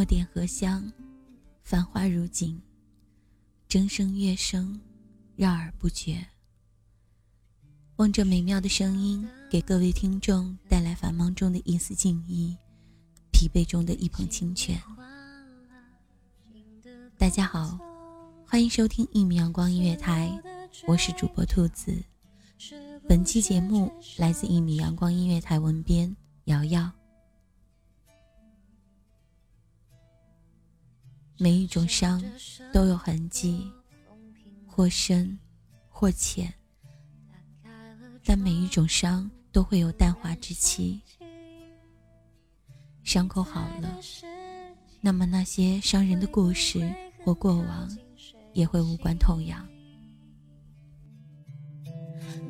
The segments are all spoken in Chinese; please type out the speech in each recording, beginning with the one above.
墨点荷香，繁花如锦，筝声乐声，绕耳不绝。望着美妙的声音，给各位听众带来繁忙中的一丝静意，疲惫中的一捧清泉。大家好，欢迎收听一米阳光音乐台，我是主播兔子。本期节目来自一米阳光音乐台文编瑶瑶。每一种伤都有痕迹，或深，或浅，但每一种伤都会有淡化之期。伤口好了，那么那些伤人的故事或过往也会无关痛痒。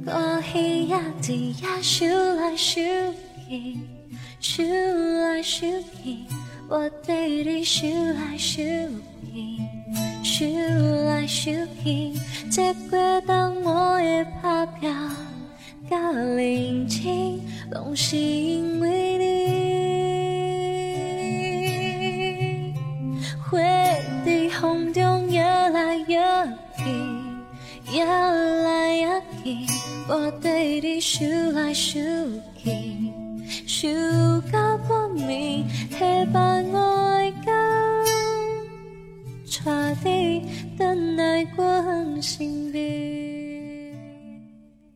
过去呀，只呀，想来想去，想来想去。我对你想来想去，想来想去，这过冬我的打拼甲认真，拢是因为你。花在风中摇来摇去，摇来摇去，我对你想来想去。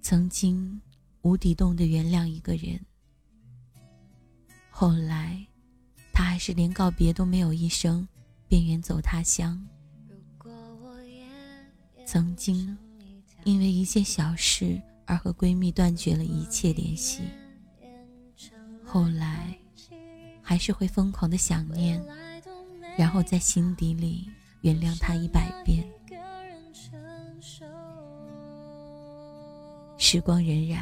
曾经无底洞的原谅一个人，后来他还是连告别都没有一声，便远走他乡。曾经因为一件小事而和闺蜜断绝了一切联系。后来，还是会疯狂的想念，然后在心底里原谅他一百遍。时光荏苒，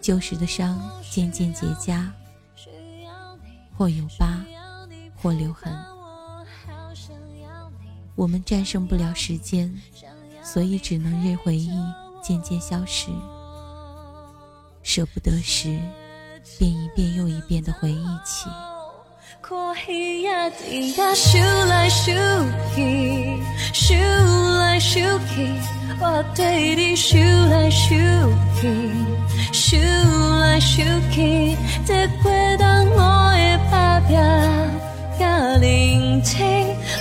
旧时的伤渐渐结痂，或有疤，或留痕。我们战胜不了时间，所以只能任回忆渐渐消失。舍不得时。便一遍又一遍的回忆起。看戏呀，在呀，想来想去，想来想去，我对你想来想去，想来想去，这过冬我的打拼甲认真，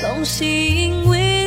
拢是因为。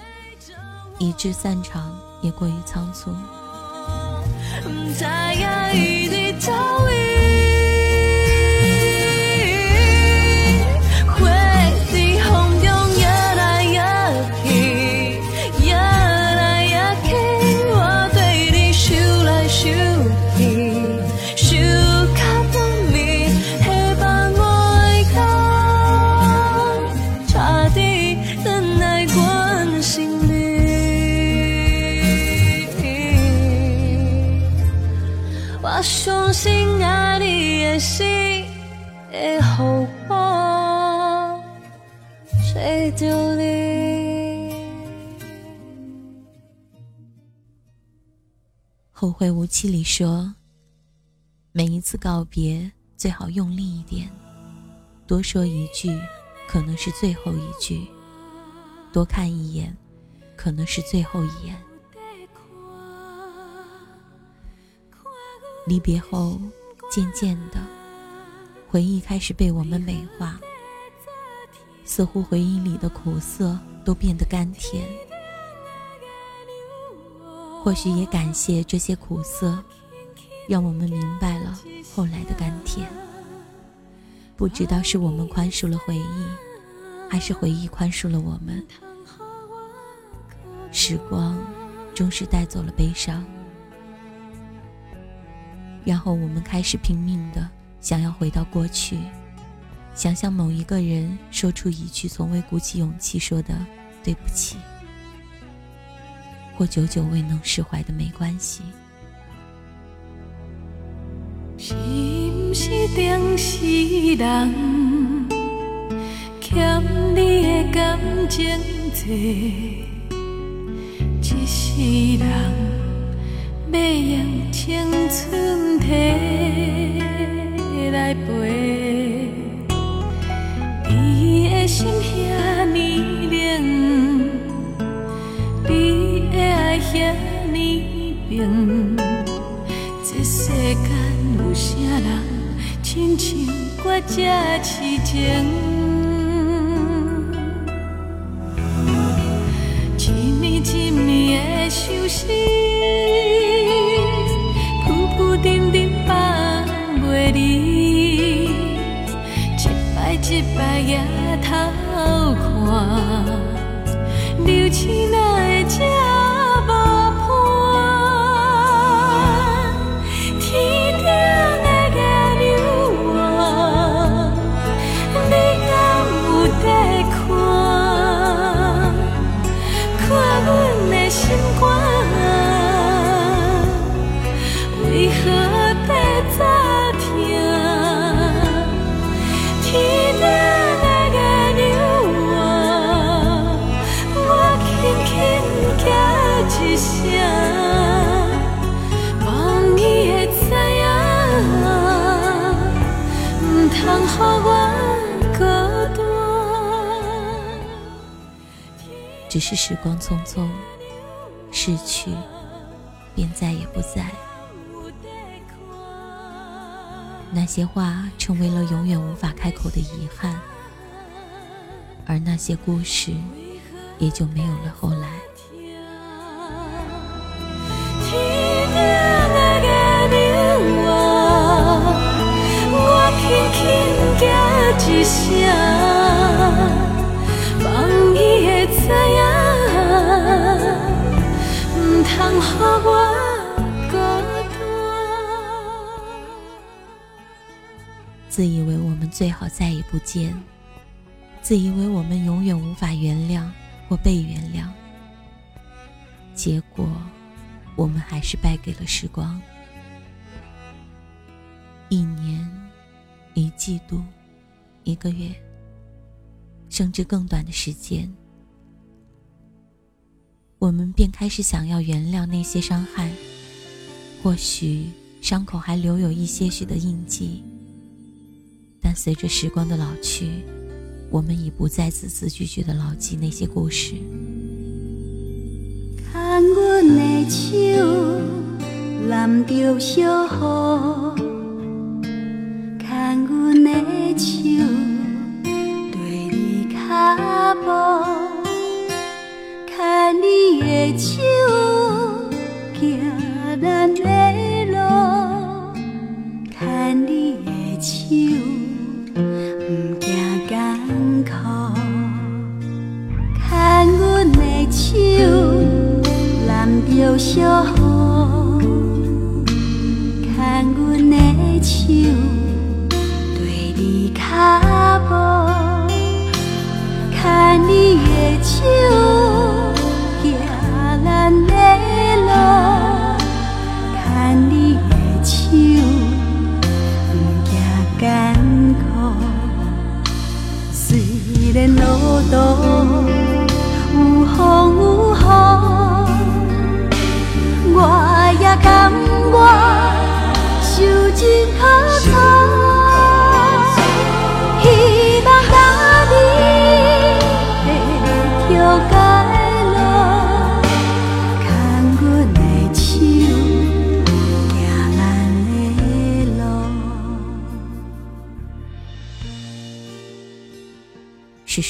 以致散场也过于仓促。后会无期里说，每一次告别最好用力一点，多说一句，可能是最后一句；多看一眼，可能是最后一眼。离别后，渐渐的，回忆开始被我们美化，似乎回忆里的苦涩都变得甘甜。或许也感谢这些苦涩，让我们明白了后来的甘甜。不知道是我们宽恕了回忆，还是回忆宽恕了我们。时光终是带走了悲伤，然后我们开始拼命的想要回到过去，想向某一个人说出一句从未鼓起勇气说的对不起。或久久未能释怀的没关系。是不是定是人欠你的感情多，一世人要用青春摕来陪，你的心遐遐尼平，这世间有啥人亲像我这痴情？一年一年的相思，浮浮沉沉放袂离，一摆一摆抬头看，流星哪只是时光匆匆，逝去便再也不在。那些话成为了永远无法开口的遗憾，而那些故事也就没有了后来。自以为我们最好再也不见，自以为我们永远无法原谅或被原谅，结果我们还是败给了时光。一年，一季度，一个月，甚至更短的时间，我们便开始想要原谅那些伤害。或许伤口还留有一些许的印记，但随着时光的老去，我们已不再字字句句的牢记那些故事。看阮的手揽着小雨。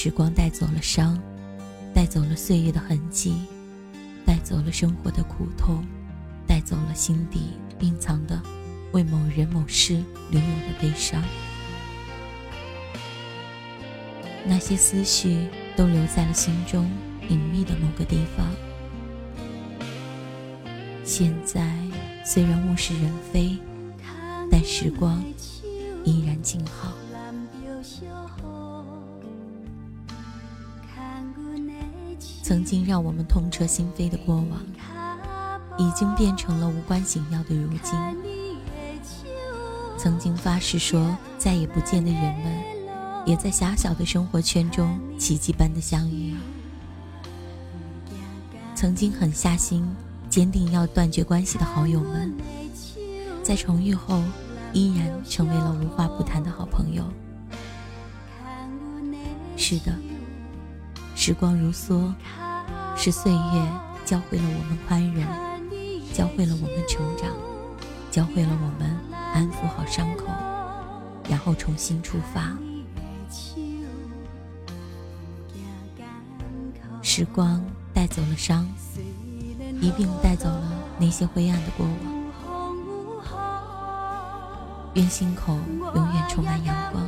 时光带走了伤，带走了岁月的痕迹，带走了生活的苦痛，带走了心底蕴藏的为某人某事留有的悲伤。那些思绪都留在了心中隐秘的某个地方。现在虽然物是人非，但时光依然静好。曾经让我们痛彻心扉的过往，已经变成了无关紧要的如今。曾经发誓说再也不见的人们，也在狭小的生活圈中奇迹般的相遇。曾经狠下心、坚定要断绝关系的好友们，在重遇后，依然成为了无话不谈的好朋友。是的，时光如梭，是岁月教会了我们宽容，教会了我们成长，教会了我们安抚好伤口，然后重新出发。时光带走了伤，一并带走了那些灰暗的过往。愿心口永远充满阳光。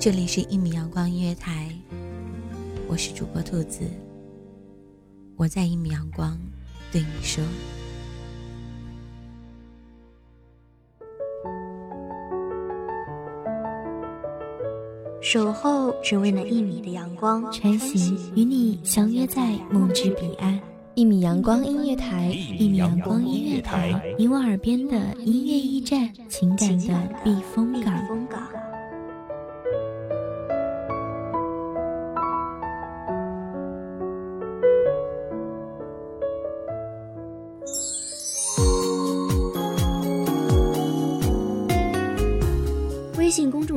这里是一米阳光音乐台，我是主播兔子，我在一米阳光对你说。守候只为那一米的阳光，穿行与你相约在梦之彼岸。一米阳光音乐台，一米阳光音乐台，你我耳边的音乐驿站，情感的避风港。